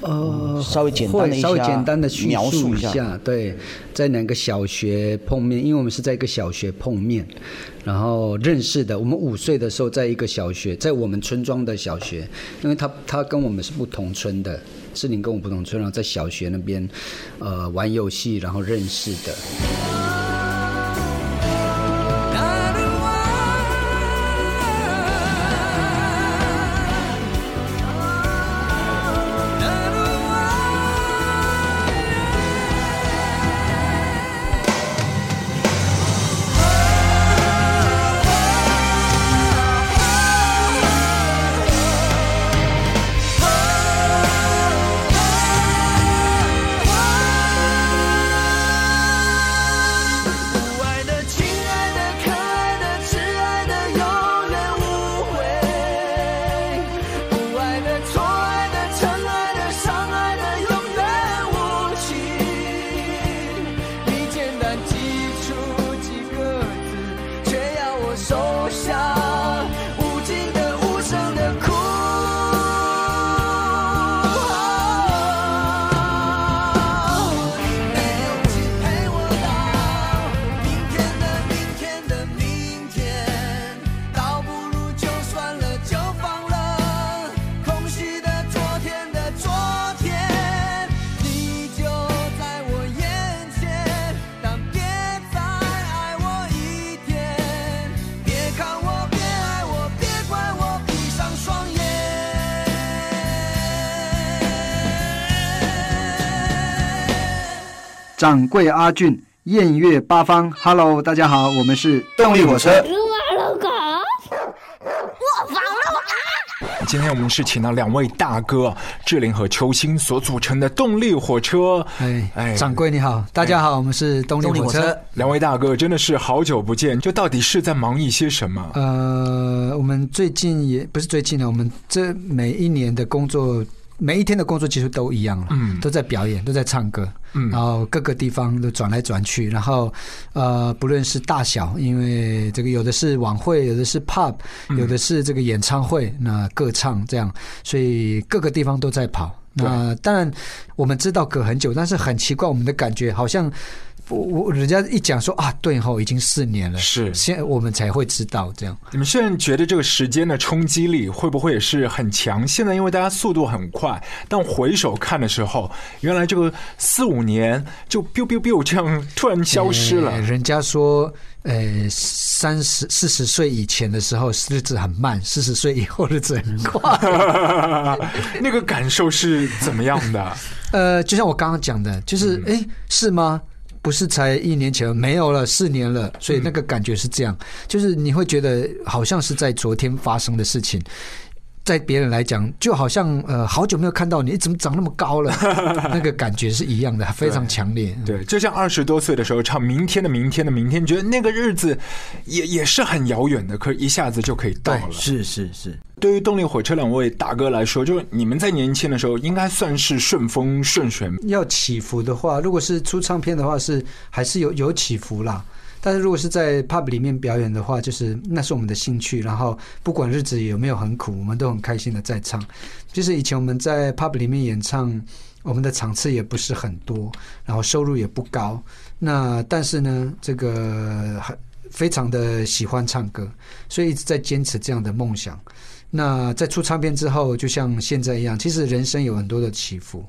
呃，稍微简单的一稍微简单的叙描述述一下对，在两个小学碰面？因为我们是在一个小学碰面，然后认识的。我们五岁的时候，在一个小学，在我们村庄的小学，因为他他跟我们是不同村的，是你跟我不同村，然后在小学那边，呃，玩游戏，然后认识的。掌柜阿俊，艳月八方，Hello，大家好，我们是动力火车。今天我们是请到两位大哥志玲和秋兴所组成的动力火车。哎哎掌柜你好，大家好，我们是动力火车。两位大哥真的是好久不见，就到底是在忙一些什么？呃，我们最近也不是最近了，我们这每一年的工作，每一天的工作其实都一样了，嗯。都在表演，都在唱歌，嗯。然后各个地方都转来转去，然后呃，不论是大小，因为这个有的是晚会，有的是 pub，有嗯的是这个演唱会，那歌唱这样，所以各个地方都在跑。那当然，我们知道隔很久，但是很奇怪，我们的感觉好像我我人家一讲说啊，对后，已经四年了，是现在我们才会知道这样。你们现在觉得这个时间的冲击力会不会也是很强？现在因为大家速度很快，但回首看的时候，原来这个四五年就 biu biu biu 这样突然消失了。呃人家说，呃，三十四十岁以前的时候日子很慢，四十岁以后日子很快。那个感受是怎么样的？呃，就像我刚刚讲的，就是是吗？不是才一年前没有了，四年了，所以那个感觉是这样，就是你会觉得好像是在昨天发生的事情。在别人来讲，就好像呃，好久没有看到你，诶怎么长那么高了？那个感觉是一样的，非常强烈。对，就像二十多岁的时候唱《明天的明天的明天》，觉得那个日子也也是很遥远的，可一下子就可以到了。是是是，对于动力火车两位大哥来说，就是你们在年轻的时候应该算是顺风顺水。要起伏的话，如果是出唱片的话，是还是有有起伏啦。但是如果是在 pub 里面表演的话，就是那是我们的兴趣，然后不管日子有没有很苦，我们都很开心的在唱。就是以前我们在 pub 里面演唱，我们的场次也不是很多，然后收入也不高。那但是呢，这个很非常的喜欢唱歌，所以一直在坚持这样的梦想。那在出唱片之后，就像现在一样，其实人生有很多的起伏。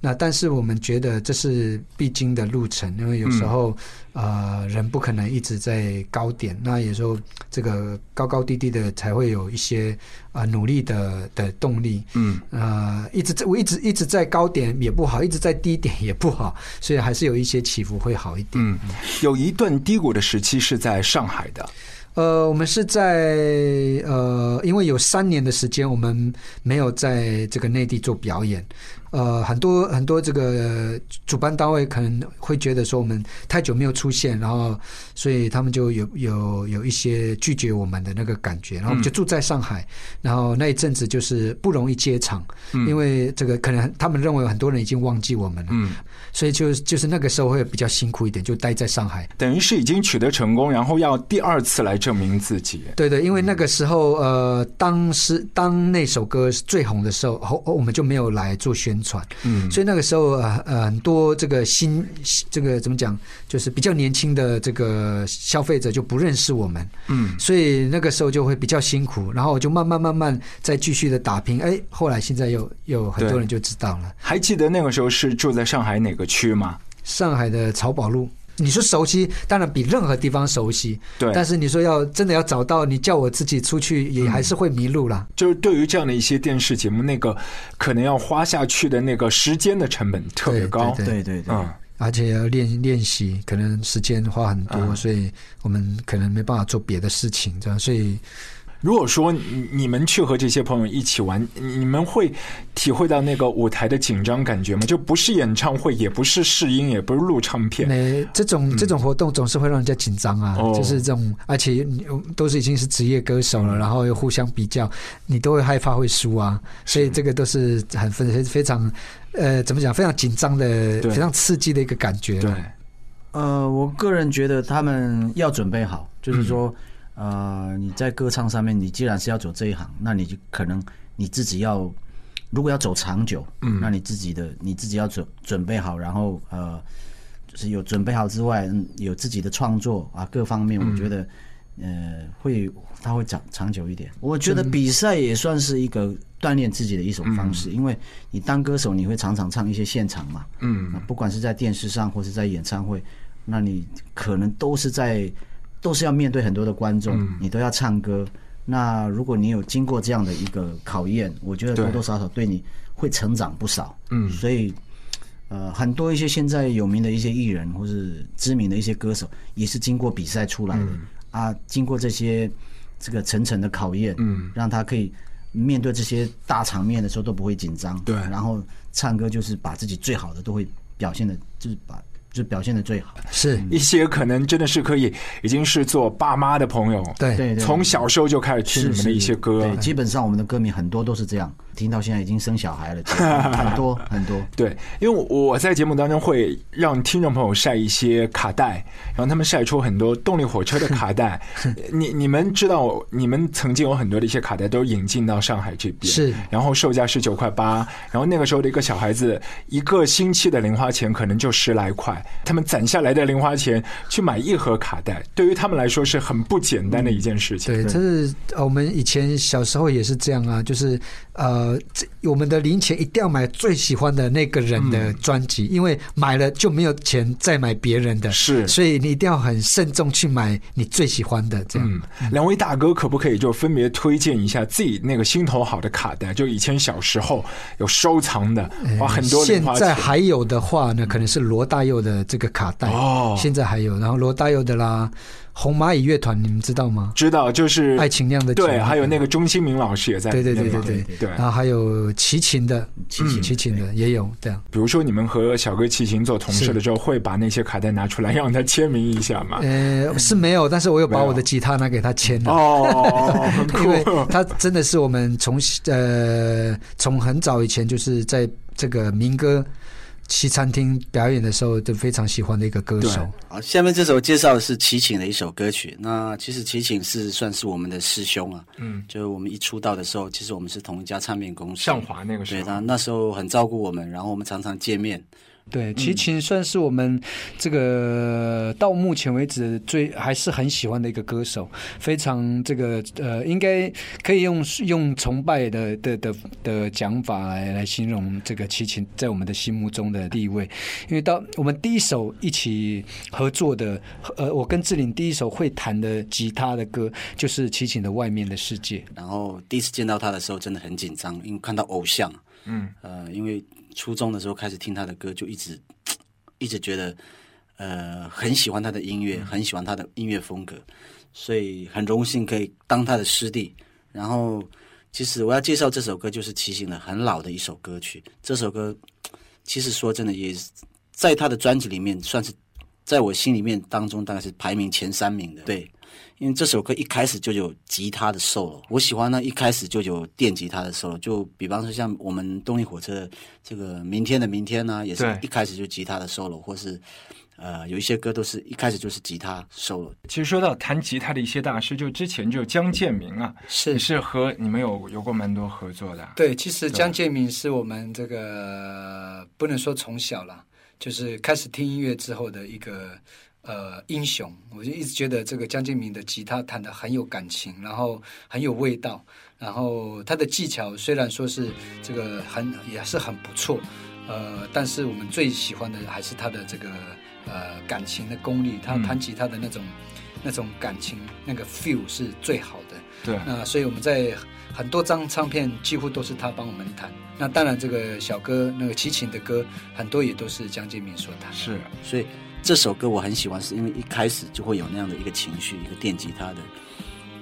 那但是我们觉得这是必经的路程，因为有时候、呃人不可能一直在高点，那有时候这个高高低低的才会有一些啊、呃努力的的动力。嗯，呃，一直在我一直一直在高点也不好，一直在低点也不好，所以还是有一些起伏会好一点。嗯，有一段低谷的时期是在上海的。呃，我们是在呃，因为有三年的时间，我们没有在这个内地做表演。呃，很多很多这个主办单位可能会觉得说我们太久没有出现，然后所以他们就有有有一些拒绝我们的那个感觉，然后我们就住在上海，然后那一阵子就是不容易接场，因为这个可能他们认为很多人已经忘记我们了，嗯，所以就就是那个时候会比较辛苦一点，就待在上海。等于是已经取得成功，然后要第二次来证明自己。对对，因为那个时候，呃，当时当那首歌最红的时候，后我们就没有来做宣传，嗯，所以那个时候，啊呃，很多这个新这个怎么讲，就是比较年轻的这个消费者就不认识我们，嗯，所以那个时候就会比较辛苦，然后就慢慢慢慢再继续的打拼，哎，后来现在又有很多人就知道了。还记得那个时候是住在上海哪个区吗？上海的漕宝路，你说熟悉，当然比任何地方熟悉。对但是你说要真的要找到，你叫我自己出去，也还是会迷路啦。就是对于这样的一些电视节目，那个可能要花下去的那个时间的成本特别高。对对对对，嗯，而且要练练习，可能时间花很多，嗯所以我们可能没办法做别的事情，这样，所以如果说你你们去和这些朋友一起玩，你你们会体会到那个舞台的紧张感觉吗？就不是演唱会，也不是试音，也不是录唱片。那这种这种活动总是会让人家紧张啊，哦。就是这种，而且你都是已经是职业歌手了，然后又互相比较，你都会害怕会输啊，所以这个都是很非非常呃怎么讲，非常紧张的、对。非常刺激的一个感觉。对，呃，我个人觉得他们要准备好，就是说，呃，你在歌唱上面，你既然是要走这一行，那你就可能你自己要，如果要走长久，嗯。那你自己的你自己要准准备好，然后呃，就是有准备好之外，嗯有自己的创作啊，各方面，我觉得。呃，会它会长长久一点。我觉得比赛也算是一个锻炼自己的一种方式，因为你当歌手，你会常常唱一些现场嘛，嗯。不管是在电视上或是在演唱会，那你可能都是在都是要面对很多的观众，嗯。你都要唱歌。那如果你有经过这样的一个考验，我觉得多多少少对你会成长不少。嗯。所以呃，很多一些现在有名的一些艺人或是知名的一些歌手，也是经过比赛出来的、啊，经过这些这个层层的考验，嗯，让他可以面对这些大场面的时候都不会紧张，对。然后唱歌就是把自己最好的都会表现的，就是把就表现的最好。是，一些可能真的是可以已经是做爸妈的朋友，对从小时候就开始听你们的一些歌对，，基本上我们的歌迷很多都是这样，听到现在已经生小孩了，很多很多。对，因为我在节目当中会让听众朋友晒一些卡带，然后他们晒出很多动力火车的卡带。你你们知道，你们曾经有很多的一些卡带都引进到上海这边，是然后售价是九块八，然后那个时候的一个小孩子一个星期的零花钱可能就十来块，他们攒下来的零花钱去买一盒卡带，对于他们来说是很不简单的一件事情。对，这是呃我们以前小时候也是这样啊，就是呃，这我们的零钱一定要买最喜欢的那个人的专辑，因为买了就没有钱再买别人的，是所以你一定要很慎重去买你最喜欢的，这样。嗯，两位大哥可不可以就分别推荐一下自己那个心头好的卡带？就以前小时候有收藏的，花很多零现花钱。在还有的话呢，可能是罗大佑的这个卡带，哦现在还有，然后罗大佑的啦，红蚂蚁乐团，你们知道吗？知道就是爱情酿的酒对，还有那个钟兴明老师也在对。对对对对对然后还有齐秦的，齐秦齐秦的也有这样。比如说你们和小哥齐秦做同事的时候，会把那些卡带拿出来让他签名一下吗？呃，是没有，但是我有把我的吉他拿给他签了。哦，很因为。他真的是我们从呃从很早以前就是在这个民歌西餐厅表演的时候就非常喜欢的一个歌手。好，下面这首介绍的是齐秦的一首歌曲。那其实齐秦是算是我们的师兄啊，嗯，就是我们一出道的时候，其实我们是同一家唱片公司。向华那个时候对，候他，那时候很照顾我们，然后我们常常见面。对，齐秦算是我们这个到目前为止最还是很喜欢的一个歌手，非常这个呃，应该可以用用崇拜的的的的讲法来来形容这个齐秦在我们的心目中的地位。因为到我们第一首一起合作的，呃，我跟志玲第一首会弹的吉他的歌就是齐秦的《外面的世界》。然后第一次见到他的时候，真的很紧张，因为看到偶像。嗯，呃，因为初中的时候开始听他的歌，就一直 一直觉得呃很喜欢他的音乐，很喜欢他的音乐风格，所以很荣幸可以当他的师弟。然后，其实我要介绍这首歌，就是齐秦的很老的一首歌曲。这首歌 其实说真的，也是在他的专辑里面算是在我心里面当中大概是排名前三名的。对，因为这首歌一开始就有吉他的 solo，我喜欢呢一开始就有电吉他的 solo，就比方说像我们动力火车这个明天的明天呢，也是一开始就吉他的 solo，或是呃有一些歌都是一开始就是吉他 solo，其实说到弹吉他的一些大师，就之前就江建明啊，是。是和你们有有过蛮多合作的。对，其实江建明是我们这个不能说从小啦，就是开始听音乐之后的一个呃英雄。我就一直觉得这个江建明的吉他弹得很有感情，然后很有味道，然后他的技巧虽然说是这个很也是很不错，呃，但是我们最喜欢的还是他的这个呃感情的功力，他嗯弹吉他的那种、那种感情那个 feel 是最好的。对，那所以我们在很多张唱片几乎都是他帮我们弹。那当然，这个小哥那个齐秦的歌很多也都是江建明所弹。是所以这首歌我很喜欢，是因为一开始就会有那样的一个情绪，一个电吉他的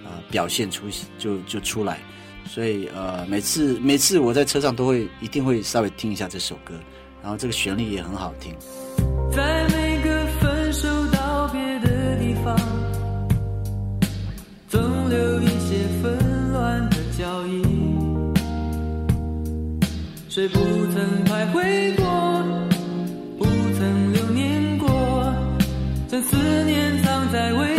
呃表现出就就出来，所以呃每次每次我在车上都会一定会稍微听一下这首歌，然后这个旋律也很好听。在每个分手道别的地方，总留一些纷乱的脚印。谁不曾在为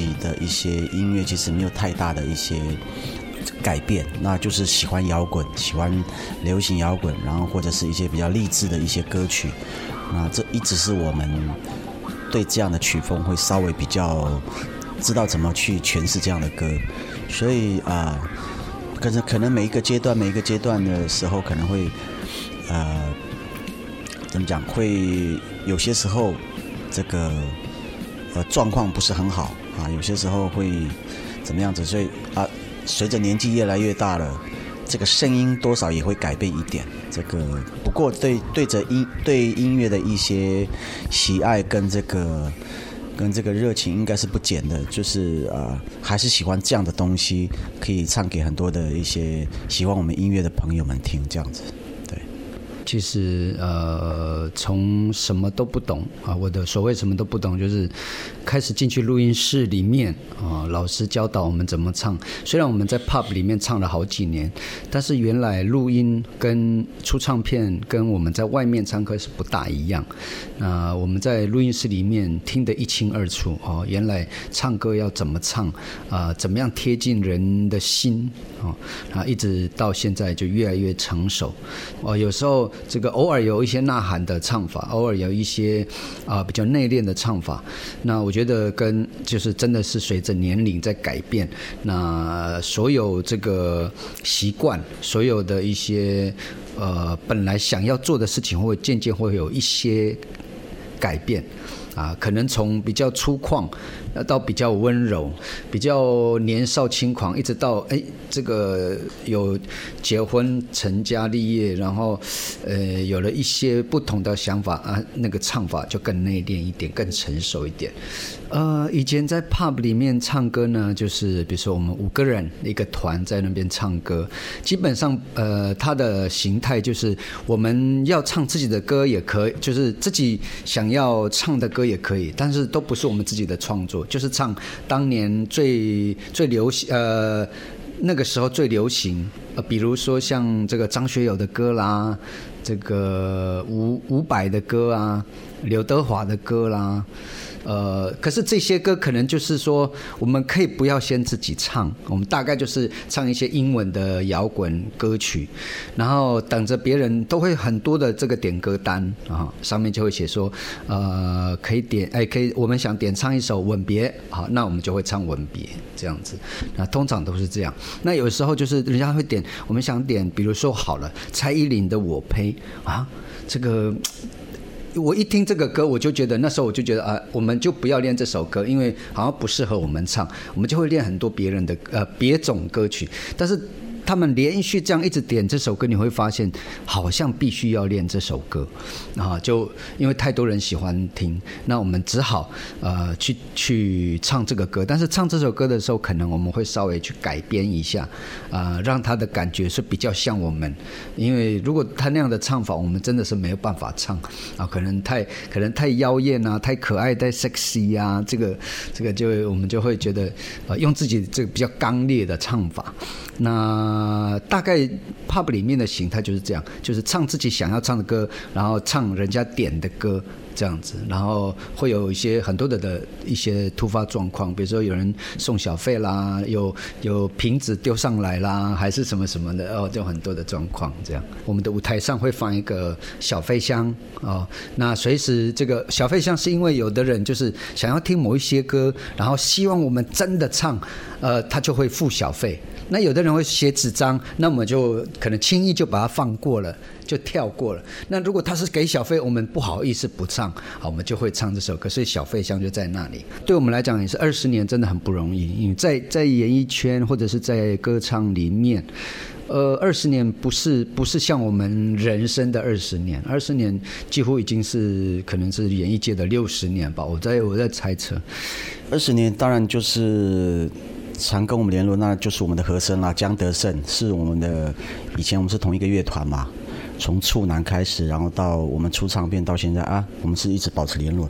己的一些音乐其实没有太大的一些改变，那就是喜欢摇滚，喜欢流行摇滚，然后或者是一些比较励志的一些歌曲，那这一直是我们对这样的曲风会稍微比较知道怎么去诠释这样的歌，所以啊。可是可能每一个阶段，每一个阶段的时候，可能会，呃，怎么讲？会有些时候，这个呃状况不是很好啊，有些时候会怎么样子？所以啊，随着年纪越来越大了，这个声音多少也会改变一点。这个不过对对着音对音乐的一些喜爱跟这个跟这个热情应该是不减的，就是呃还是喜欢这样的东西，可以唱给很多的一些喜欢我们音乐的朋友们听，这样子。其实呃，从什么都不懂啊，我的所谓什么都不懂，就是开始进去录音室里面啊，老师教导我们怎么唱。虽然我们在 pub 里面唱了好几年，但是原来录音跟出唱片跟我们在外面唱歌是不大一样。那我们在录音室里面听得一清二楚哦，原来唱歌要怎么唱啊、怎么样贴近人的心哦，啊，一直到现在就越来越成熟哦。有时候这个偶尔有一些呐喊的唱法，偶尔有一些啊、比较内敛的唱法。那我觉得跟就是真的是随着年龄在改变，那所有这个习惯，所有的一些呃本来想要做的事情，会渐渐会有一些改变。啊，可能从比较粗犷，那到比较温柔，比较年少轻狂，一直到哎，这个有结婚成家立业，然后呃有了一些不同的想法啊，那个唱法就更内敛一点，更成熟一点。呃，以前在 pub 里面唱歌呢，就是比如说我们五个人一个团在那边唱歌，基本上呃，它的形态就是我们要唱自己的歌也可以，就是自己想要唱的歌也可以，但是都不是我们自己的创作，就是唱当年最最流行呃。那个时候最流行，呃，比如说像这个张学友的歌啦，这个伍伍佰的歌啊，刘德华的歌啦，呃，可是这些歌可能就是说，我们可以不要先自己唱，我们大概就是唱一些英文的摇滚歌曲，然后等着别人都会很多的这个点歌单啊，上面就会写说，呃，可以点，哎，可以，我们想点唱一首《吻别》，好，那我们就会唱《吻别》这样子，那通常都是这样。那有时候就是人家会点，我们想点，比如说好了，蔡依林的《我呸》啊，这个。我一听这个歌，我就觉得那时候我就觉得啊，我们就不要练这首歌，因为好像不适合我们唱，我们就会练很多别人的呃别种歌曲，但是。他们连续这样一直点这首歌，你会发现好像必须要练这首歌啊！就因为太多人喜欢听，那我们只好呃去去唱这个歌。但是唱这首歌的时候，可能我们会稍微去改编一下啊、让他的感觉是比较像我们。因为如果他那样的唱法，我们真的是没有办法唱啊，可能太可能太妖艳啊，太可爱，太 sexy 啊，这个这个就我们就会觉得呃用自己这个比较刚烈的唱法。那大概 pub 里面的形态就是这样，就是唱自己想要唱的歌，然后唱人家点的歌这样子，然后会有一些很多的的一些突发状况，比如说有人送小费啦，有有瓶子丢上来啦，还是什么什么的哦，就很多的状况这样。我们的舞台上会放一个小飞箱哦，那随时这个小飞箱是因为有的人就是想要听某一些歌，然后希望我们真的唱，呃，他就会付小费。那有的人会写纸张，那我们就可能轻易就把它放过了，就跳过了。那如果他是给小费，我们不好意思不唱，好，我们就会唱这首歌。所以小费箱就在那里。对我们来讲也是二十年，真的很不容易。因为在在演艺圈或者是在歌唱里面，呃，二十年不是不是像我们人生的二十年，二十年几乎已经是可能是演艺界的六十年吧。我在我在猜测。二十年当然就是常跟我们联络，那就是我们的和声啦，江德胜是我们的，以前我们是同一个乐团嘛，从处男开始，然后到我们出唱片到现在啊，我们是一直保持联络。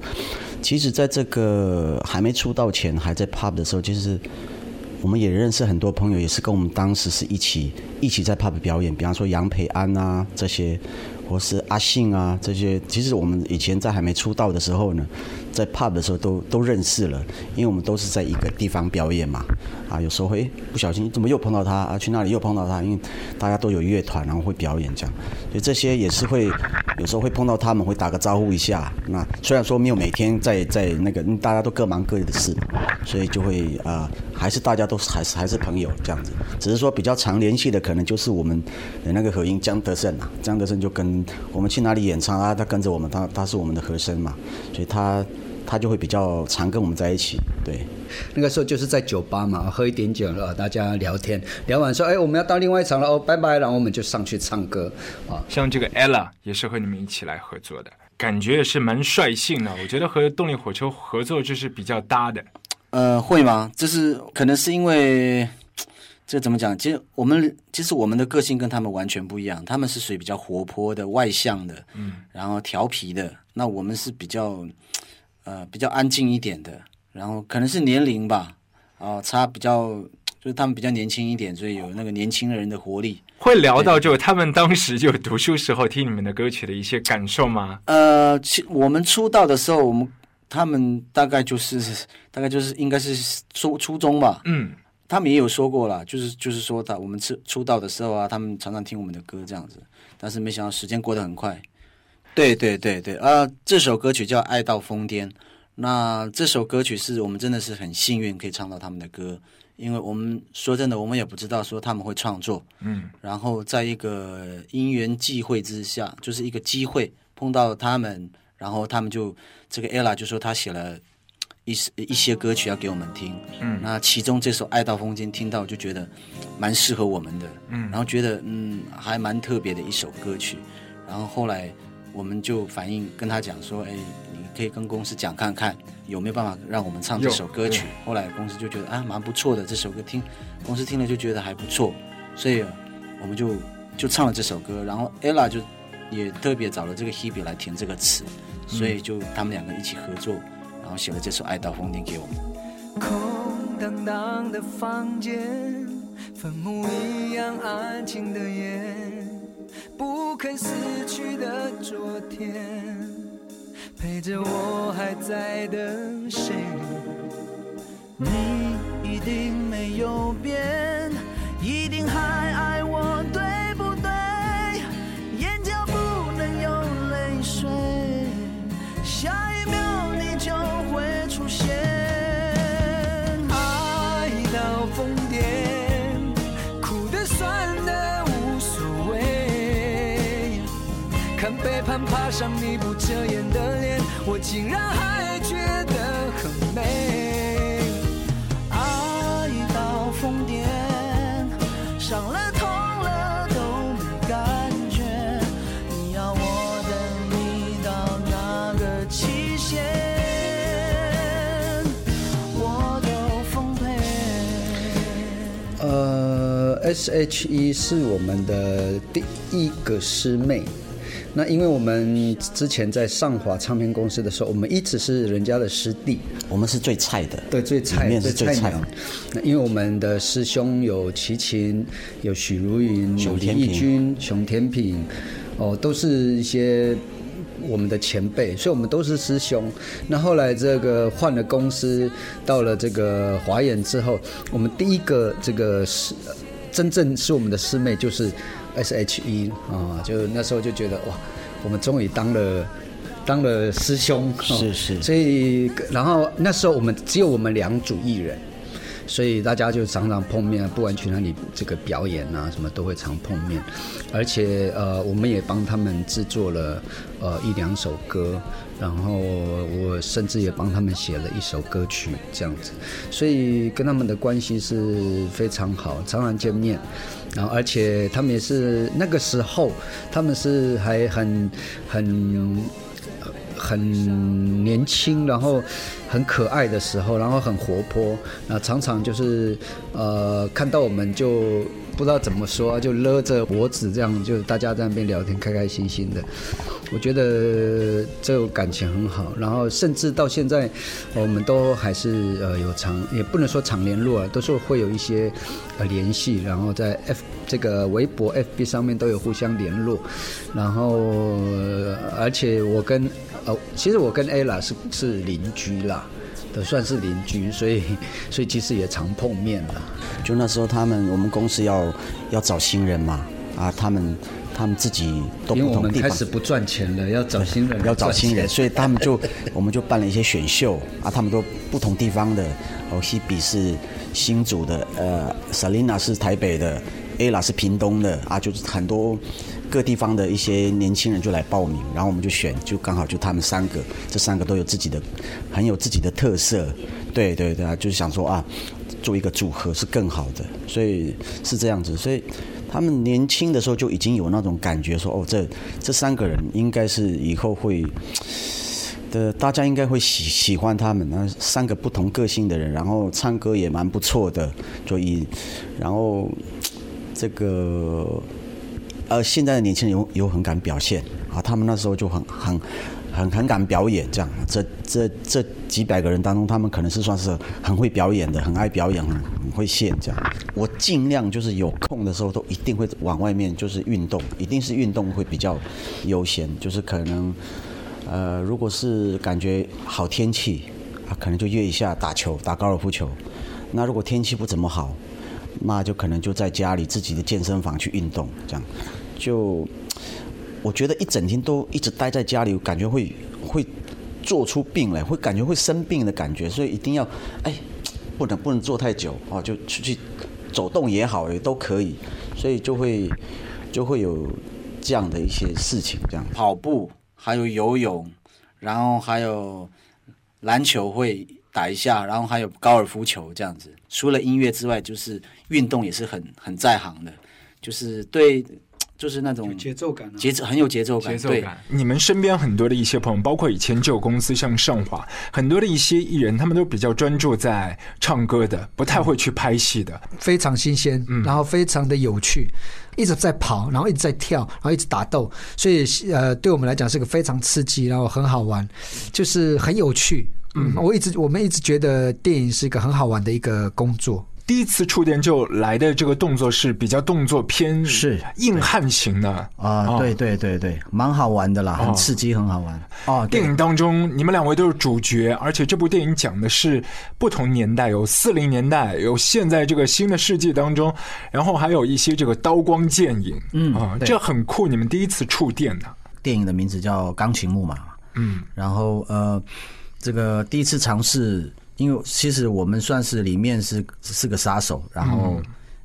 其实，在这个还没出道前，还在 pub 的时候，其实我们也认识很多朋友，也是跟我们当时是一起一起在 pub 表演，比方说杨培安啊这些，或是阿信啊这些。其实我们以前在还没出道的时候呢，在 pub 的时候都都认识了，因为我们都是在一个地方表演嘛。啊，有时候会不小心怎么又碰到他啊？去那里又碰到他，因为大家都有乐团，然后会表演这样，所以这些也是会有时候会碰到他们，会打个招呼一下。那虽然说没有每天在在那个，大家都各忙各的事，所以就会啊、还是大家都还是还是朋友这样子。只是说比较常联系的，可能就是我们的那个和音江德胜啊，江德胜就跟我们去哪里演唱啊，他跟着我们，他他是我们的和声嘛，所以他他就会比较常跟我们在一起，对。那个时候就是在酒吧嘛，喝一点酒了，大家聊天，聊完说，哎，我们要到另外一场了，哦，拜拜，然后我们就上去唱歌，啊，像这个 ella 也是和你们一起来合作的，感觉也是蛮率性的。我觉得和动力火车合作就是比较搭的。呃，会吗？就是可能是因为这怎么讲？其实我们其实我们的个性跟他们完全不一样，他们是属于比较活泼的、外向的，嗯，然后调皮的。那我们是比较呃比较安静一点的，然后可能是年龄吧，哦、差比较就是他们比较年轻一点，所以有那个年轻人的活力。会聊到就他们当时就读书时候听你们的歌曲的一些感受吗？呃，其我们出道的时候，我们他们大概就是大概就是应该是初初中吧，嗯，他们也有说过啦，就是就是说他我们出出道的时候啊，他们常常听我们的歌这样子，但是没想到时间过得很快。对对对对，啊，这首歌曲叫《爱到疯癫》，那这首歌曲是我们真的是很幸运可以唱到他们的歌，因为我们说真的，我们也不知道说他们会创作，嗯，然后在一个因缘际会之下，就是一个机会碰到他们，然后他们就这个 ella 就说他写了一一些歌曲要给我们听，嗯。那其中这首《爱到风间》听到就觉得蛮适合我们的，嗯。然后觉得嗯还蛮特别的一首歌曲，然后后来我们就反映跟他讲说，哎，你可以跟公司讲看看有没有办法让我们唱这首歌曲。后来公司就觉得啊蛮不错的，这首歌听公司听了就觉得还不错，所以呃我们就就唱了这首歌，然后 ella 就也特别找了这个 Hebe 来填这个词，所以就他们两个一起合作，然后写了这首《爱到疯癫》给我们。空荡荡的房间，坟墓一样安静的夜，不肯死去的昨天，陪着我还在等谁？你一定没有变，一定还爱我，对看背叛爬上你不遮掩的脸，我竟然还觉得很美。爱到疯癫，伤了痛了都没感觉。你要我等你到哪个期限，我都奉陪。呃，S.H.E 是我们的第一个师妹。那因为我们之前在上华唱片公司的时候，我们一直是人家的师弟，我们是最菜的，对，最菜里面是最菜最菜鸟。那因为我们的师兄有齐秦，有许茹芸，有李熊天平翊君、熊天平，哦，都是一些我们的前辈，所以我们都是师兄。那后来这个换了公司，到了这个华研之后，我们第一个这个师，真正是我们的师妹就是 S.H.E 啊，就那时候就觉得哇，我们终于当了。当了师兄，哦是是所以然后那时候我们只有我们两组艺人，所以大家就常常碰面，不管去哪里这个表演啊什么都会常碰面，而且呃我们也帮他们制作了呃一两首歌，然后我甚至也帮他们写了一首歌曲这样子，所以跟他们的关系是非常好，常常见面。然后，而且他们也是那个时候，他们是还很很很年轻，然后很可爱的时候，然后很活泼，那常常就是呃看到我们就不知道怎么说，就勒着脖子这样，就大家在那边聊天，开开心心的。我觉得这种感情很好，然后甚至到现在，我们都还是呃有常，也不能说常联络啊，都是会有一些呃联系，然后在 F 这个微博、FB 上面都有互相联络，然后而且我跟呃其实我跟 Ella 是是邻居啦。都算是邻居，所以 所以其实也常碰面了。就那时候他们我们公司要要找新人嘛，啊，他们他们自己都因为我们不同地方开始不赚钱了，要找新人，要找新人，所以他们就 我们就办了一些选秀。啊，他们都不同地方的，哦，西比是新竹的，呃，Selina 是台北的，Ella 是屏东的。啊，就是很多各地方的一些年轻人就来报名，然后我们就选，就刚好就他们三个，这三个都有自己的很有自己的特色，对对对啊，就是想说啊，做一个组合是更好的，所以是这样子，所以。他们年轻的时候就已经有那种感觉说，哦，这这三个人应该是以后会的，大家应该会喜喜欢他们。那三个不同个性的人，然后唱歌也蛮不错的，所以，然后这个呃，现在的年轻人有有很敢表现啊，他们那时候就很很很很敢表演，这样。这这这几百个人当中，他们可能是算是很会表演的，很爱表演，很很会现这样。我尽量就是有空的时候都一定会往外面就是运动，一定是运动会比较优先，就是可能呃，如果是感觉好天气啊，可能就约一下打球，打高尔夫球。那如果天气不怎么好，那就可能就在家里自己的健身房去运动，这样就我觉得一整天都一直待在家里，感觉会会做出病来，会感觉会生病的感觉，所以一定要哎，不能不能坐太久哦，就出去走动也好，也都可以，所以就会就会有这样的一些事情，这样。跑步，还有游泳，然后还有篮球会打一下，然后还有高尔夫球这样子。除了音乐之外，就是运动也是很很在行的，就是对，就是那种节奏感啊节奏很有节奏感，对。节奏感。你们身边很多的一些朋友，包括以前旧公司像上华，很多的一些艺人，他们都比较专注在唱歌的，不太会去拍戏的。非常新鲜，然后非常的有趣，一直在跑，然后一直在跳，然后一直打斗，所以呃，对我们来讲是个非常刺激，然后很好玩，就是很有趣。嗯，我一直我们一直觉得电影是一个很好玩的一个工作。第一次触电就来的这个动作是比较动作偏是硬汉型的。啊、哦对对对对，蛮好玩的啦，哦很刺激，很好玩。哦，电影当中，你们两位都是主角，而且这部电影讲的是不同年代，有四零年代，有现在这个新的世纪当中，然后还有一些这个刀光剑影，嗯啊，对。这很酷。你们第一次触电的，电影的名字叫《钢琴木马》。嗯，然后呃，这个第一次尝试，因为其实我们算是里面是是个杀手，然后、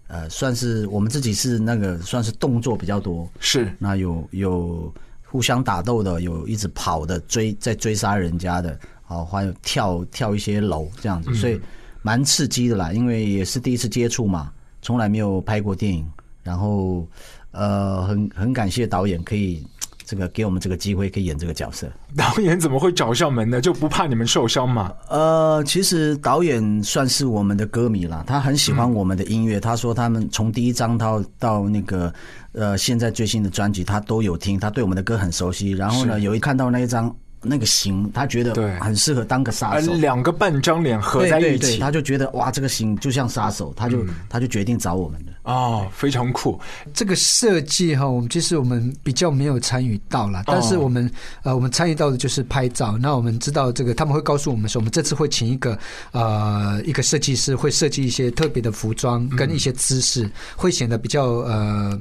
呃，算是我们自己是那个算是动作比较多，是。那有有互相打斗的，有一直跑的追在追杀人家的，好，还有跳跳一些楼这样子，所以蛮刺激的啦。因为也是第一次接触嘛，从来没有拍过电影，然后呃，很很感谢导演可以这个给我们这个机会，可以演这个角色。导演怎么会找上门呢？就不怕你们受伤吗？呃，其实导演算是我们的歌迷啦，他很喜欢我们的音乐。他说他们从第一张到到那个呃现在最新的专辑，他都有听，他对我们的歌很熟悉。然后呢，有一看到那一张那个型，他觉对得很适合当个杀呃，手。两个半张脸合在一起，对对，他就觉得哇，这个型就像杀手，他就、他就决定找我们的。哦，非常酷。这个设计哈，我们其实我们比较没有参与到了，但是我们、呃，我们参与到的就是拍照。那我们知道这个，他们会告诉我们说，我们这次会请一个呃一个设计师，会设计一些特别的服装跟一些姿势，会显得比较呃，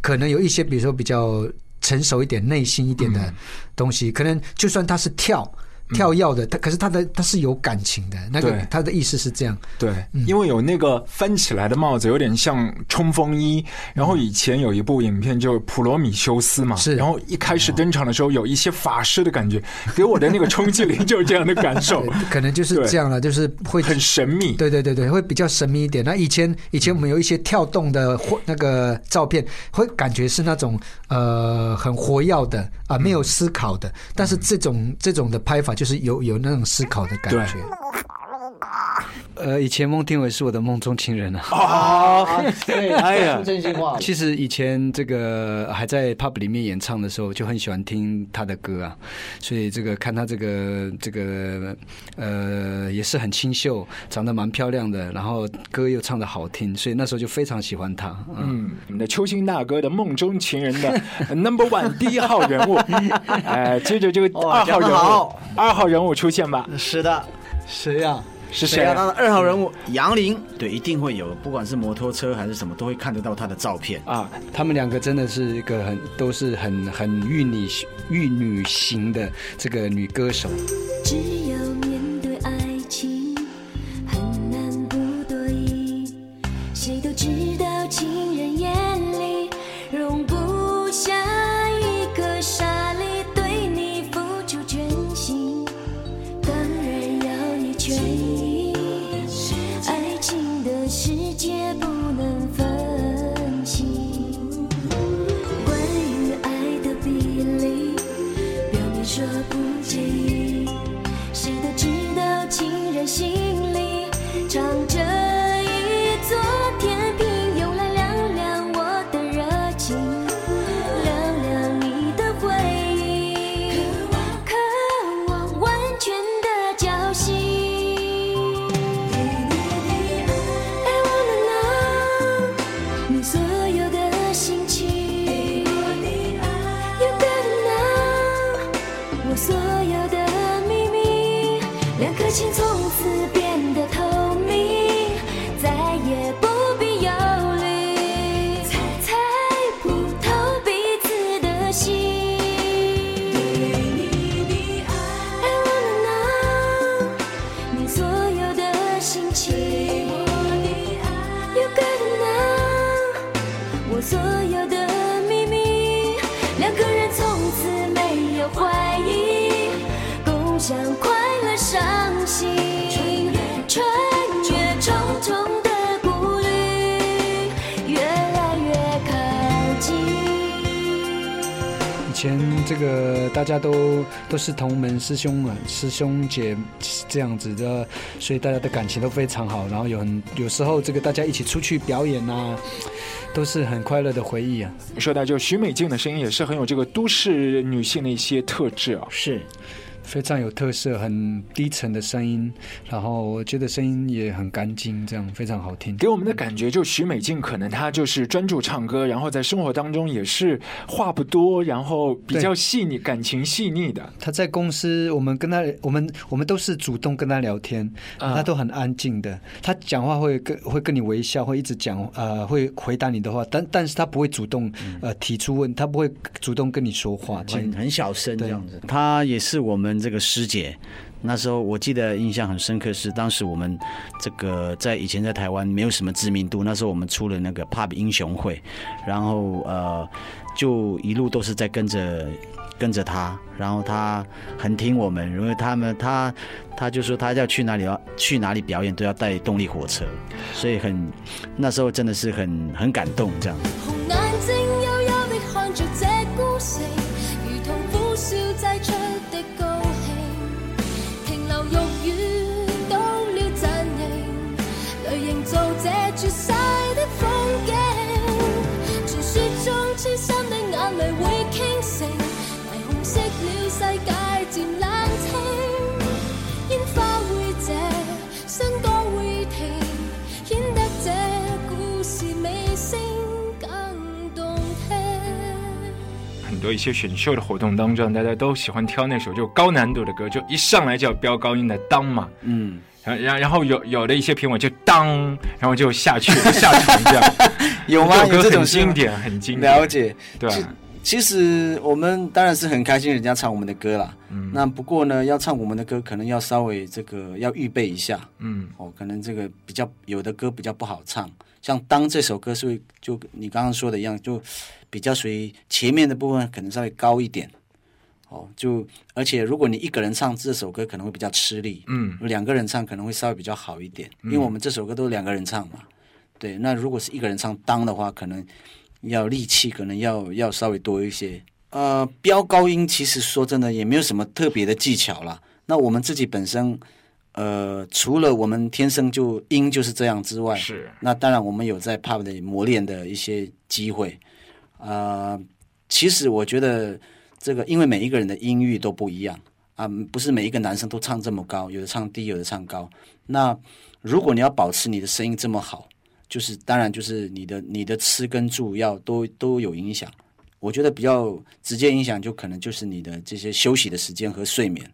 可能有一些比如说比较成熟一点、内心一点的东西，可能就算他是跳。跳跃的，他可是他的他是有感情的，那个对他的意思是这样，对，因为有那个翻起来的帽子，有点像冲锋衣。然后以前有一部影片就《普罗米修斯》嘛，是然后一开始登场的时候有一些法师的感觉，给我的那个冲击力就是这样的感受，可能就是这样了，就是会很神秘。对对对对，会比较神秘一点。那以前以前我们有一些跳动的或那个照片，会感觉是那种呃很活跃的啊，没有思考的。但是这种这种的拍法就是有有那种思考的感觉。呃，以前孟庭苇是我的梦中情人啊。哦，对，哎呀，真心话。其实以前这个还在 pub 里面演唱的时候，就很喜欢听他的歌啊，所以这个看他这个这个呃也是很清秀，长得蛮漂亮的，然后歌又唱的好听，所以那时候就非常喜欢他。嗯，嗯，我们的秋兴大哥的梦中情人的 number one 第一号人物，哎，接着这个二号人物二号人物出现吧，是的，谁呀、是谁谁啊？他的二号人物杨林，对，一定会有，不管是摩托车还是什么，都会看得到他的照片。啊？他们两个真的是一个很都是很很玉女玉女型的这个女歌手。只有家都都是同门师兄啊，师兄姐这样子的，所以大家的感情都非常好。然后有很有时候这个大家一起出去表演啊，都是很快乐的回忆啊。说到就徐美静的声音也是很有这个都市女性的一些特质啊。是，非常有特色，很低沉的声音，然后我觉得声音也很干净，这样非常好听。给我们的感觉，就许美静可能她就是专注唱歌，然后在生活当中也是话不多，然后比较细腻，感情细腻的。她在公司，我们跟她，我们我们都是主动跟她聊天，她都很安静的。她讲话会跟会跟你微笑，会一直讲，呃，会回答你的话，但但是她不会主动呃提出问，她不会主动跟你说话。很很小声这样子。她也是我们这个师姐。那时候我记得印象很深刻是，当时我们这个在以前在台湾没有什么知名度，那时候我们出了那个 Pub 英雄会，然后呃就一路都是在跟着跟着他，然后他很听我们，因为他们他他就说他要去哪里要去哪里表演都要带动力火车，所以很那时候真的是很很感动这样。多一些选秀的活动当中，大家都喜欢挑那首就高难度的歌，就一上来就要飙高音的当嘛。嗯，然然然后有有的一些评委就当，然后就下去了下场这样。有吗？有这种经典，很经典。了解，对其实我们当然是很开心人家唱我们的歌啦。嗯那不过呢，要唱我们的歌，可能要稍微这个要预备一下嗯哦。可能这个比较有的歌比较不好唱，像《当》这首歌是会就你刚刚说的一样，就比较属于前面的部分可能稍微高一点哦。就而且如果你一个人唱这首歌，可能会比较吃力。嗯两个人唱可能会稍微比较好一点，因为我们这首歌都是两个人唱嘛。对，那如果是一个人唱当的话，可能要力气可能要要稍微多一些。呃，飙高音其实说真的也没有什么特别的技巧啦。那我们自己本身，呃，除了我们天生就音就是这样之外，是那当然我们有在 pub 的磨练的一些机会。呃，其实我觉得这个，因为每一个人的音域都不一样啊，不是每一个男生都唱这么高，有的唱低，有的唱高。那如果你要保持你的声音这么好，就是当然就是你的你的吃跟住要都都有影响。我觉得比较直接影响就可能就是你的这些休息的时间和睡眠，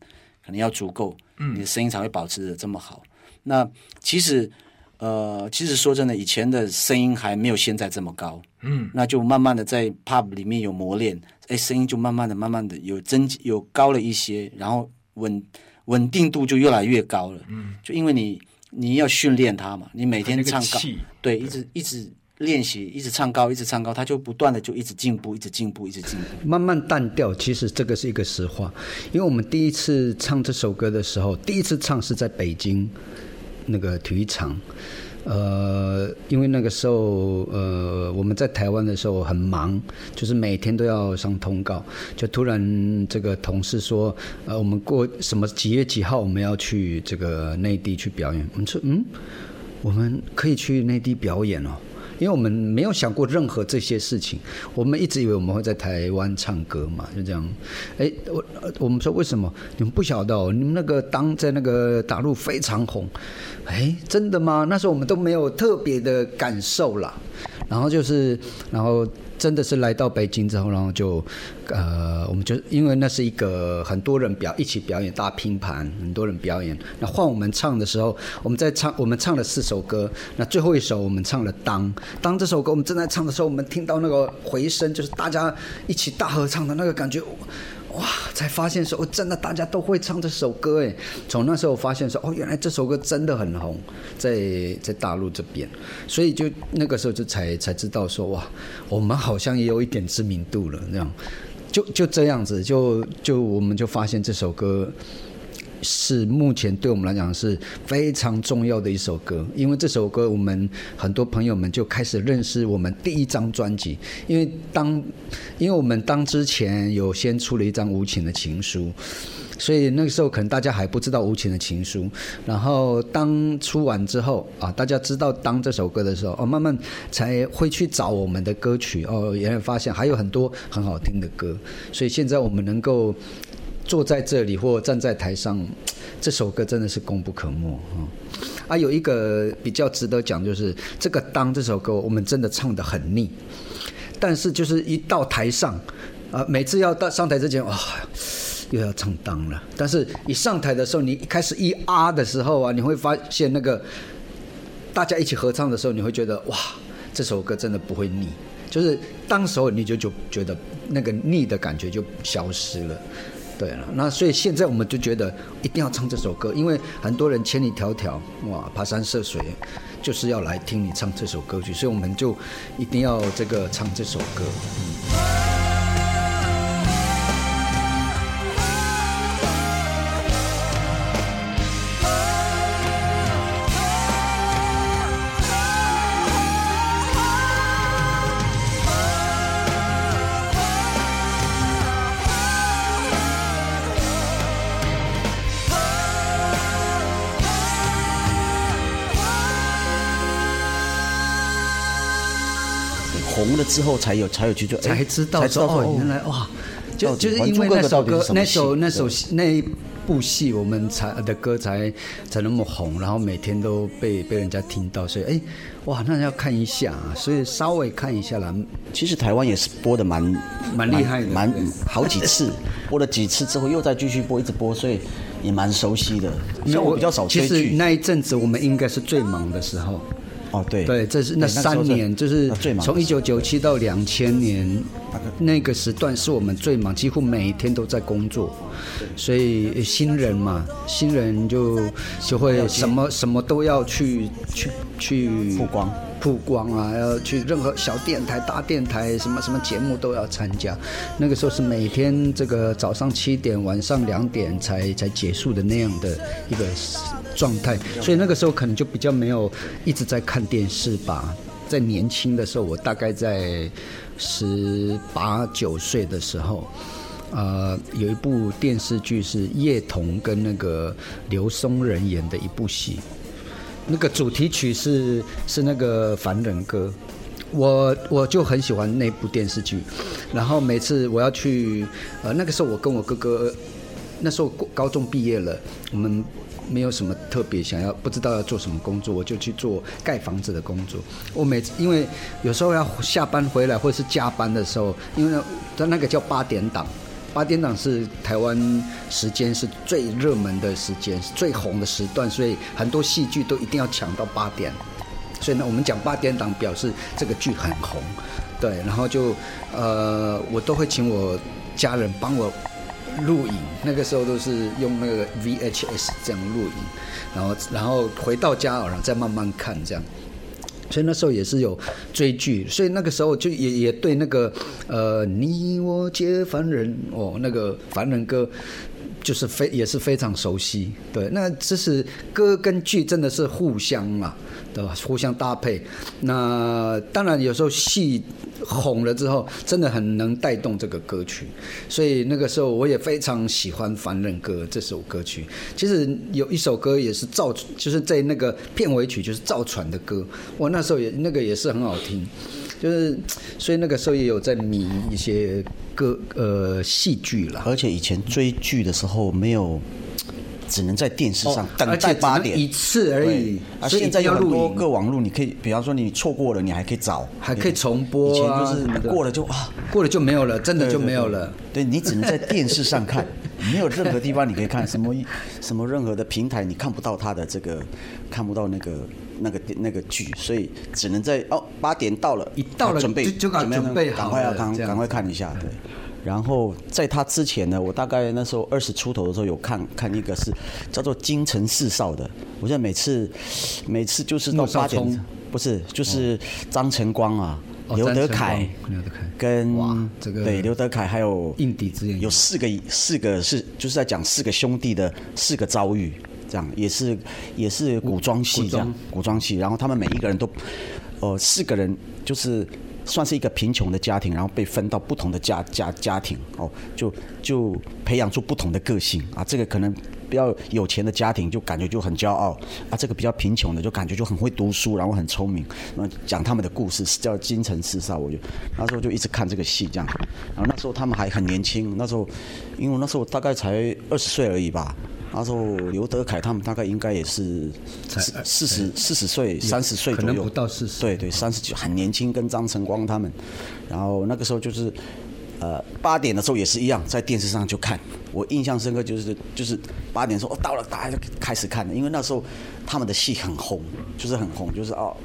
可能要足够，你的声音才会保持的这么好。那其实呃，其实说真的，以前的声音还没有现在这么高，嗯，那就慢慢的在 pub 里面有磨练，哎，声音就慢慢的、慢慢的有增有高了一些，然后稳稳定度就越来越高了。嗯，就因为你你要训练它嘛，你每天唱高，气对，一直一直练习，一直唱高，一直唱高，他就不断的就一直进步，一直进步，一直进步。慢慢淡掉，其实这个是一个实话，因为我们第一次唱这首歌的时候，第一次唱是在北京那个体育场，呃，因为那个时候呃我们在台湾的时候很忙，就是每天都要上通告，就突然这个同事说，呃，我们过什么几月几号我们要去这个内地去表演，我们说嗯，我们可以去内地表演哦。因为我们没有想过任何这些事情，我们一直以为我们会在台湾唱歌嘛，就这样。哎，我我们说为什么你们不晓得哦？你们那个当在那个大陆非常红，哎，真的吗？那时候我们都没有特别的感受啦。然后就是，然后真的是来到北京之后，然后就，呃，我们就因为那是一个很多人表一起表演大拼盘，很多人表演。那换我们唱的时候，我们在唱，我们唱了四首歌，那最后一首我们唱了《当》。当这首歌我们正在唱的时候，我们听到那个回声，就是大家一起大合唱的那个感觉。哇！才发现说，哦，真的大家都会唱这首歌哎。从那时候发现说，哦，原来这首歌真的很红，在在大陆这边，所以就那个时候就才才知道说，哇，我们好像也有一点知名度了，那样，就就这样子，就就我们就发现这首歌。是目前对我们来讲是非常重要的一首歌，因为这首歌我们很多朋友们就开始认识我们第一张专辑，因为当因为我们当之前有先出了一张无情的情书。所以那个时候可能大家还不知道无情的情书，然后当出完之后啊，大家知道当这首歌的时候，哦，慢慢才会去找我们的歌曲，哦，原来发现还有很多很好听的歌，所以现在我们能够。坐在这里或站在台上，这首歌真的是功不可没啊。啊，有一个比较值得讲，就是这个《当》这首歌，我们真的唱得很腻，但是就是一到台上，啊，每次要到上台之前，哇。又要唱当了，但是一上台的时候，你一开始一啊的时候啊，你会发现那个大家一起合唱的时候，你会觉得哇，这首歌真的不会腻，就是当时候你就就觉得那个腻的感觉就消失了。对了，那所以现在我们就觉得一定要唱这首歌，因为很多人千里迢迢哇爬山涉水，就是要来听你唱这首歌曲，所以我们就一定要这个唱这首歌。之后才有才有去做，哎才知道才知道说说哦，原来哇，就就是因为那首歌那首那首那一部戏，我们才的歌才才那么红，然后每天都被被人家听到，所以哎，哇，那要看一下啊，所以稍微看一下啦。其实台湾也是播的蛮蛮厉害的蛮好几次，播了几次之后又再继续播，一直播，所以也蛮熟悉的。像我比较少其实追剧。那一阵子我们应该是最忙的时候。哦，对对，这是那三年，就是最忙从一九九七到两千年，那个时段是我们最忙，几乎每一天都在工作。所以新人嘛，新人就就会什么什么都要去去去曝光曝光啊，要去任何小电台、大电台，什么什么节目都要参加。那个时候是每天这个早上七点、晚上两点才才结束的那样的一个状态，所以那个时候可能就比较没有一直在看电视吧。在年轻的时候，我大概在十八九岁的时候。呃，有一部电视剧是叶童跟那个刘松仁演的一部戏，那个主题曲是是那个《凡人歌》，我我就很喜欢那部电视剧，然后每次我要去，呃，那个时候我跟我哥哥，那时候高中毕业了，我们没有什么特别想要，不知道要做什么工作，我就去做盖房子的工作。我每次因为有时候要下班回来或者是加班的时候，因为那那个叫八点档。八点档是台湾时间是最热门的时间，是最红的时段，所以很多戏剧都一定要抢到八点。所以呢，我们讲八点档表示这个剧很红，对，然后就呃，我都会请我家人帮我录影，那个时候都是用那个 VHS 这样录影，然后然后回到家然后再慢慢看这样。所以那时候也是有追剧，所以那个时候就也也对那个呃你我皆凡人哦那个凡人歌。就是非也是非常熟悉，对，那这是歌跟剧真的是互相嘛，对吧？互相搭配。那当然有时候戏红了之后，真的很能带动这个歌曲，所以那个时候我也非常喜欢《凡人歌》这首歌曲。其实有一首歌也是造，就是在那个片尾曲就是造船的歌，我那时候也那个也是很好听。就是，所以那个时候也有在迷一些歌呃戏剧啦。而且以前追剧的时候没有，只能在电视上哦等待八点一次而已所以现在有很多个网络，你可以，比方说你错过了，你还可以找，还可以重播啊以前就是过了就啊，过了就没有了，真的就没有了。对你只能在电视上看，没有任何地方你可以看，什么什么任何的平台你看不到它的这个，看不到那个那个那个剧，所以只能在哦八点到了，一到了啊准备就就赶快赶赶快看一下，对。然后在他之前呢，我大概那时候二十出头的时候有看看一个是叫做《京城四少》的，我现在每次每次就是到八点，不是就是张晨光啊，哦。刘德凯刘德凯。跟这个对刘德凯还有之眼有四个四个是就是在讲四个兄弟的四个遭遇，这样也是也是古装戏这样古装戏，然后他们每一个人都呃四个人就是。算是一个贫穷的家庭，然后被分到不同的家家家庭哦，就就培养出不同的个性啊。这个可能比较有钱的家庭就感觉就很骄傲啊，这个比较贫穷的就感觉就很会读书，然后很聪明，那讲他们的故事是叫《京城四少》，我就那时候就一直看这个戏这样，然后那时候他们还很年轻，那时候因为我那时候大概才二十岁而已吧。那时候刘德凯他们大概应该也是四四十四十岁、三十岁左右，可能不到四十对对，三十九很年轻，跟张晨光他们。然后那个时候就是，呃，八点的时候也是一样，在电视上就看。我印象深刻就是就是八点的时候哦到了，大家就开始看了，因为那时候他们的戏很红，就是很红，就是哦，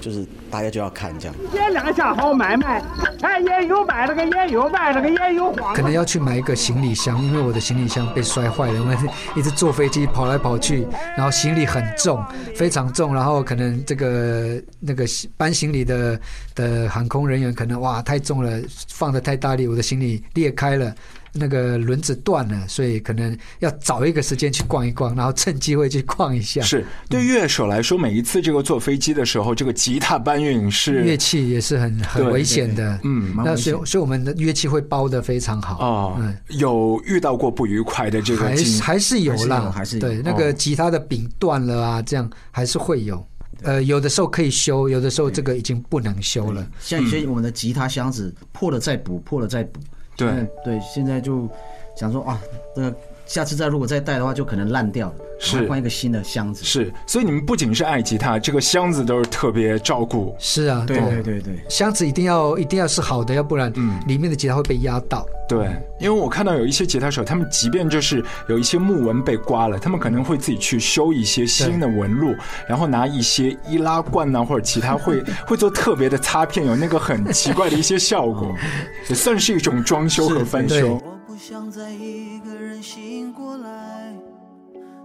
就是大家就要看这样。这两下好买卖，哎，也有买了个，也有卖了个，也有黄可能要去买一个行李箱，因为我的行李箱被摔坏了，我们一直坐飞机跑来跑去，然后行李很重，非常重，然后可能这个那个搬行李的的航空人员可能哇太重了，放的太大力，我的行李裂开了。那个轮子断了，所以可能要找一个时间去逛一逛，然后趁机会去逛一下。是对乐手来说，每一次这个坐飞机的时候，这个吉他搬运是乐器也是很很危险的，嗯那所以所以我们的乐器会包的非常好。哦嗯，有遇到过不愉快的这个还是还是有啦，还是对，那哦。个吉他的柄断了啊，这样还是会有。呃，有的时候可以修，有的时候这个已经不能修了。像有些我们的吉他箱子破了再补，破了再补。对。对，现在就想说啊，这个下次再如果再带的话，就可能烂掉了，是。换一个新的箱子。是，所以你们不仅是爱吉他，这个箱子都是特别照顾。是啊，对。对。对对，箱子一定要一定要是好的，要不然嗯。里面的吉他会被压到。对，因为我看到有一些吉他手，他们即便就是有一些木纹被刮了，他们可能会自己去修一些新的纹路，然后拿一些易拉罐啊、或者其他会 会做特别的擦片，有那个很奇怪的一些效果，也算是一种装修和翻对。修。不想再一个人醒过来，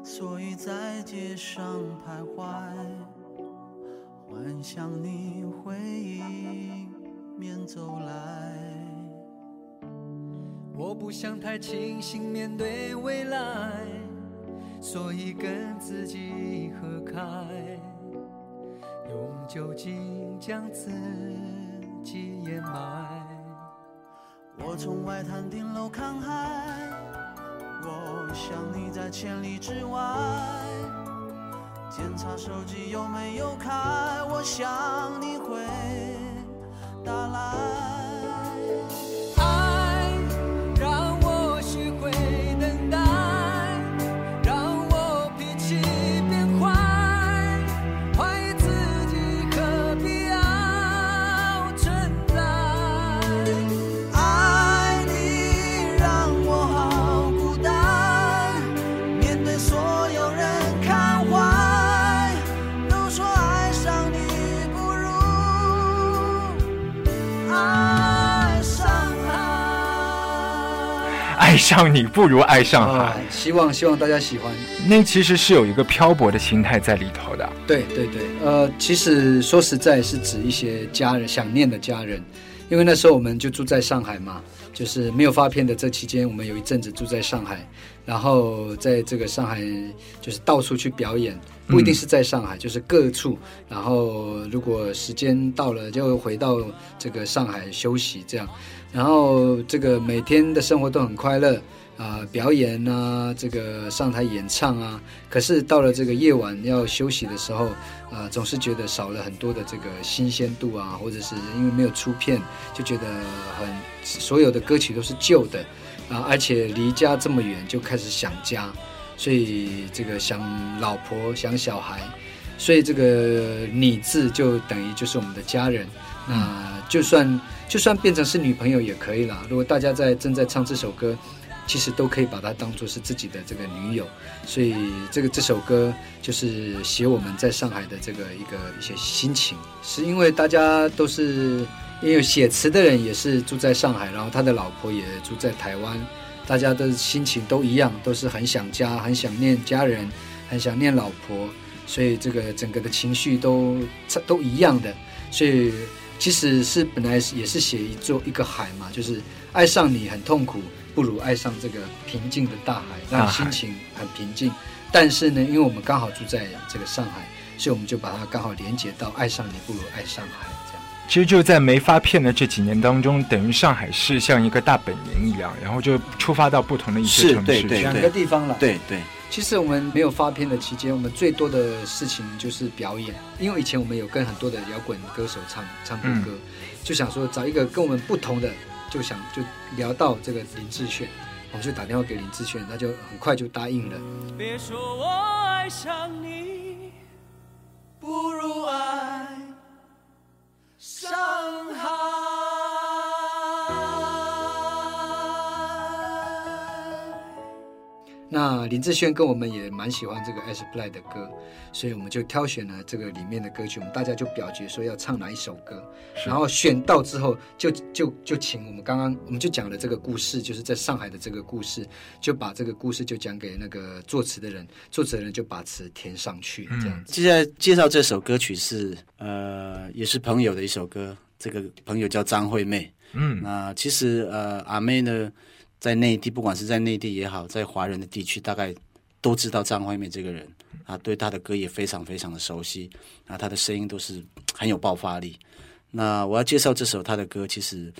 所以在街上徘徊，幻想你会迎面走来。我不想太清醒面对未来，所以跟自己合开，用酒精将自己掩埋。我从外滩顶楼看海，我想你在千里之外。检查手机有没有开，我想你会打来。上你不如爱上海，啊，希望希望大家喜欢。那其实是有一个漂泊的心态在里头的。对对对，呃，其实说实在是指一些家人想念的家人，因为那时候我们就住在上海嘛，就是没有发片的这期间，我们有一阵子住在上海，然后在这个上海就是到处去表演，不一定是在上海，就是各处，然后如果时间到了就回到这个上海休息这样，然后这个每天的生活都很快乐。啊、表演啊，这个上台演唱啊，可是到了这个夜晚要休息的时候，啊、总是觉得少了很多的这个新鲜度啊，或者是因为没有出片，就觉得很所有的歌曲都是旧的啊，而且离家这么远，就开始想家，所以这个想老婆想小孩，所以这个你字就等于就是我们的家人。那就算就算变成是女朋友也可以啦。如果大家在正在唱这首歌，其实都可以把它当做是自己的这个女友。所以这个这首歌就是写我们在上海的这个一个一些心情，是因为大家都是因为写词的人也是住在上海，然后他的老婆也住在台湾，大家的心情都一样，都是很想家，很想念家人，很想念老婆，所以这个整个的情绪都都一样的，所以其实是本来是也是写一座一个海嘛，就是爱上你很痛苦，不如爱上这个平静的大海，让心情很平静。但是呢，因为我们刚好住在这个上海，所以我们就把它刚好连接到爱上你不如爱上海这样。其实就在没发片的这几年当中，等于上海市像一个大本营一样，然后就出发到不同的一些城市，对对两个地方了。对对，其实我们没有发片的期间，我们最多的事情就是表演，因为以前我们有跟很多的摇滚歌手唱唱过歌，就想说找一个跟我们不同的，就想就聊到这个林志炫，我们就打电话给林志炫，他就很快就答应了。别说我爱上你，不如爱上海。那林志炫跟我们也蛮喜欢这个 S Play 的歌，所以我们就挑选了这个里面的歌曲，我们大家就表决说要唱哪一首歌，然后选到之后就就就请我们刚刚我们就讲了这个故事，就是在上海的这个故事，就把这个故事就讲给那个作词的人，作词的人就把词填上去，这样子。接下来介绍这首歌曲是呃，也是朋友的一首歌，这个朋友叫张惠妹。嗯，那其实呃，阿妹呢，在内地，不管是在内地也好，在华人的地区，大概都知道张惠妹这个人啊，对她的歌也非常非常的熟悉，啊，她的声音都是很有爆发力。那我要介绍这首她的歌，其实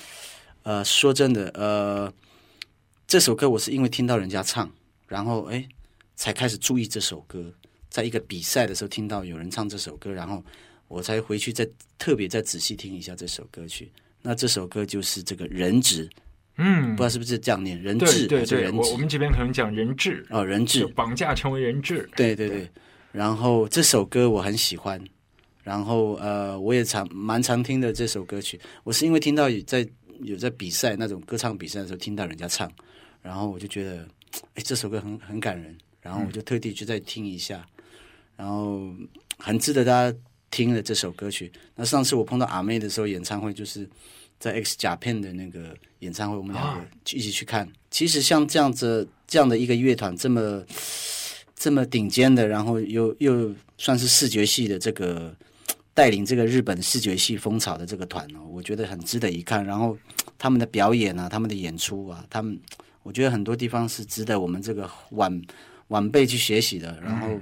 呃，说真的，呃，这首歌我是因为听到人家唱，然后哎，才开始注意这首歌。在一个比赛的时候听到有人唱这首歌，然后我才回去再特别再仔细听一下这首歌曲。那这首歌就是这个人质，嗯不知，道是不是这样念，人质对对，对人质我我？们这边可能讲人质，哦，人质就，绑架成为人质，对对对。然后这首歌我很喜欢，然后呃，我也常蛮常听的这首歌曲。我是因为听到有在有在比赛那种歌唱比赛的时候听到人家唱，然后我就觉得，哎，这首歌很很感人，然后我就特地去再听一下，然后很值得大家听的这首歌曲。那上次我碰到阿妹的时候，演唱会就是在 X 甲片的那个演唱会，我们两个去一起去看。其实像这样子这样的一个乐团，这么这么顶尖的，然后又又算是视觉系的这个带领这个日本视觉系风潮的这个团哦，我觉得很值得一看。然后他们的表演啊，他们的演出啊，他们我觉得很多地方是值得我们这个晚晚辈去学习的，然后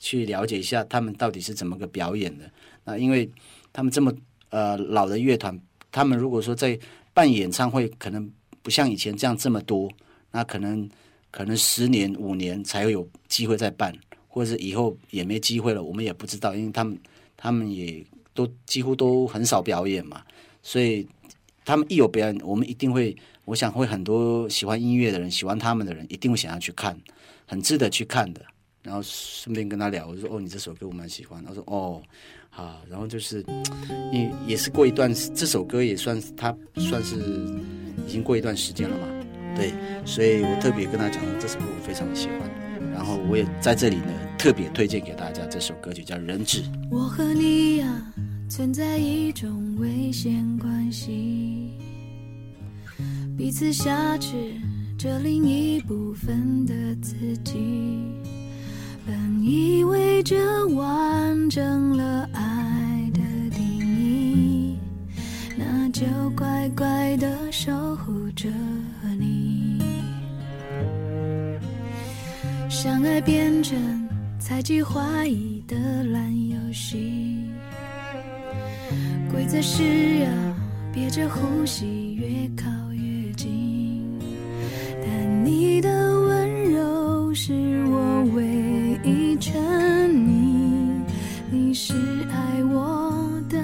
去了解一下他们到底是怎么个表演的。那因为他们这么呃老的乐团，他们如果说在办演唱会，可能不像以前这样这么多，那可能可能十年五年才会有机会再办，或者是以后也没机会了，我们也不知道，因为他们他们也都几乎都很少表演嘛，所以他们一有表演，我们一定会，我想会很多喜欢音乐的人，喜欢他们的人，一定会想要去看，很值得去看的。然后顺便跟他聊，我说：“哦，你这首歌我蛮喜欢。”他说：“哦，好。”然后就是，也也是过一段，这首歌也算是他算是已经过一段时间了嘛，对，所以我特别跟他讲，这首歌我非常的喜欢。然后我也在这里呢，特别推荐给大家这首歌曲叫《人质》。我和你呀、存在一种危险关系，彼此挟持着另一部分的自己。本以为这完整了爱的定义，那就乖乖的守护着你。相爱变成猜忌怀疑的烂游戏，规则是要憋着呼吸，越靠越近。但你的温柔是一沉溺，你是爱我的，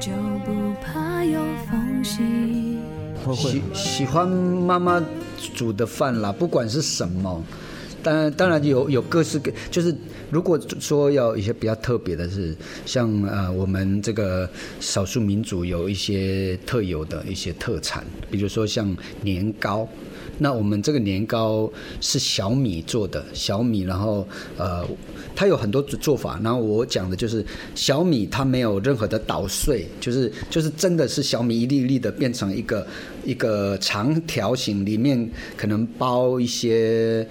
就不怕有缝隙。会喜喜欢妈妈煮的饭啦，不管是什么，当然当然有有各式各，就是如果说要一些比较特别的是，像呃我们这个少数民族有一些特有的一些特产，比如说像年糕。那我们这个年糕是小米做的，小米，然后呃，它有很多做法。然后我讲的就是小米，它没有任何的捣碎，就是就是真的是小米一粒粒的变成一个一个长条形，里面可能包一些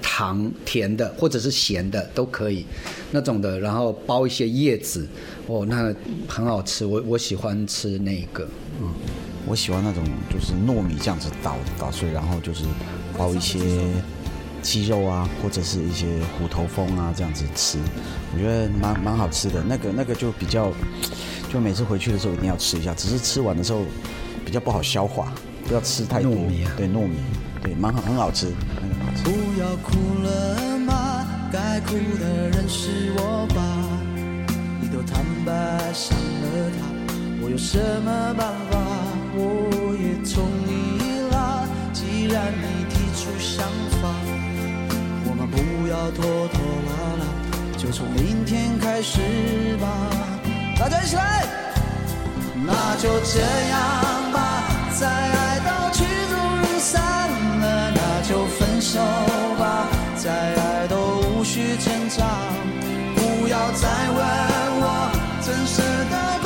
糖甜的或者是咸的都可以，那种的，然后包一些叶子，哦，那很好吃，我我喜欢吃那个。嗯我喜欢那种就是糯米这样子捣捣碎，然后就是包一些鸡肉啊，或者是一些虎头蜂啊这样子吃，我觉得蛮蛮好吃的。那个那个就比较就每次回去的时候一定要吃一下，只是吃完的时候比较不好消化，不要吃太多。糯米啊对糯米，对，蛮好，很好吃，很好吃。不要哭了吗？该哭的人是我吧？你都坦白伤了他，我有什么办法？我也同意啦。既然你提出想法，我们不要拖拖拉拉，就从明天开始吧。大家一起来！那就这样吧，再爱到曲终人散了，那就分手吧，再爱都无需挣扎，不要再问我怎舍得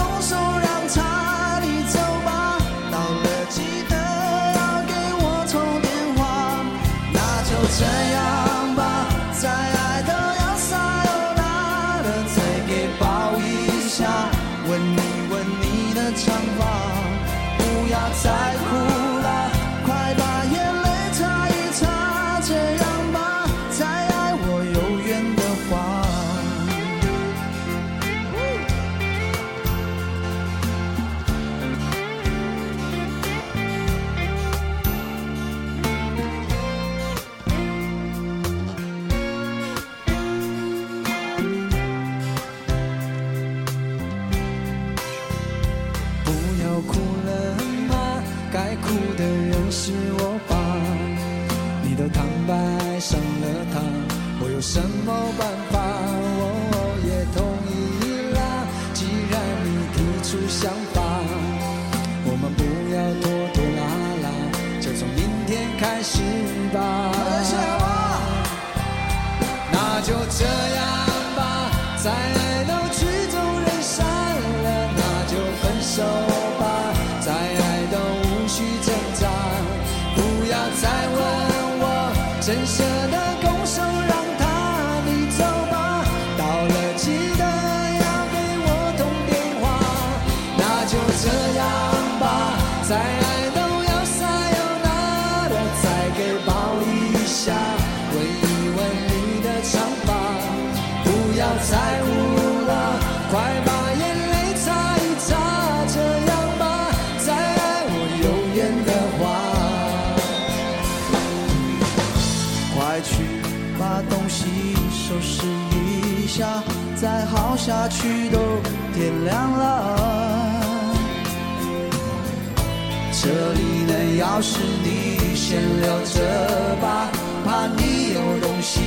这里的钥匙你先留着吧，怕你有东西。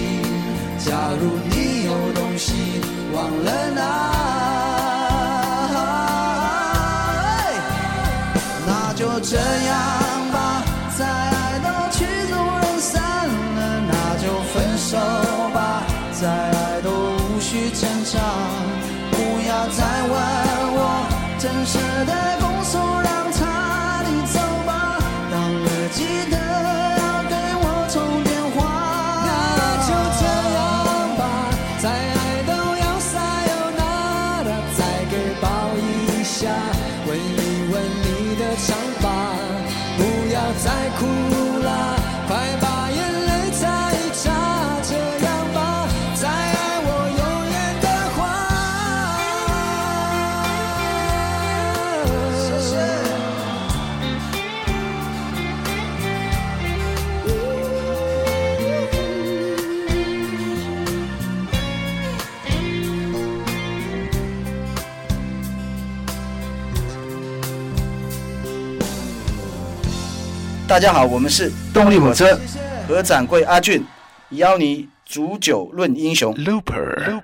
假如你有东西忘了大家好，我们是动力火车，和掌柜阿俊，邀你煮酒论英雄。Looper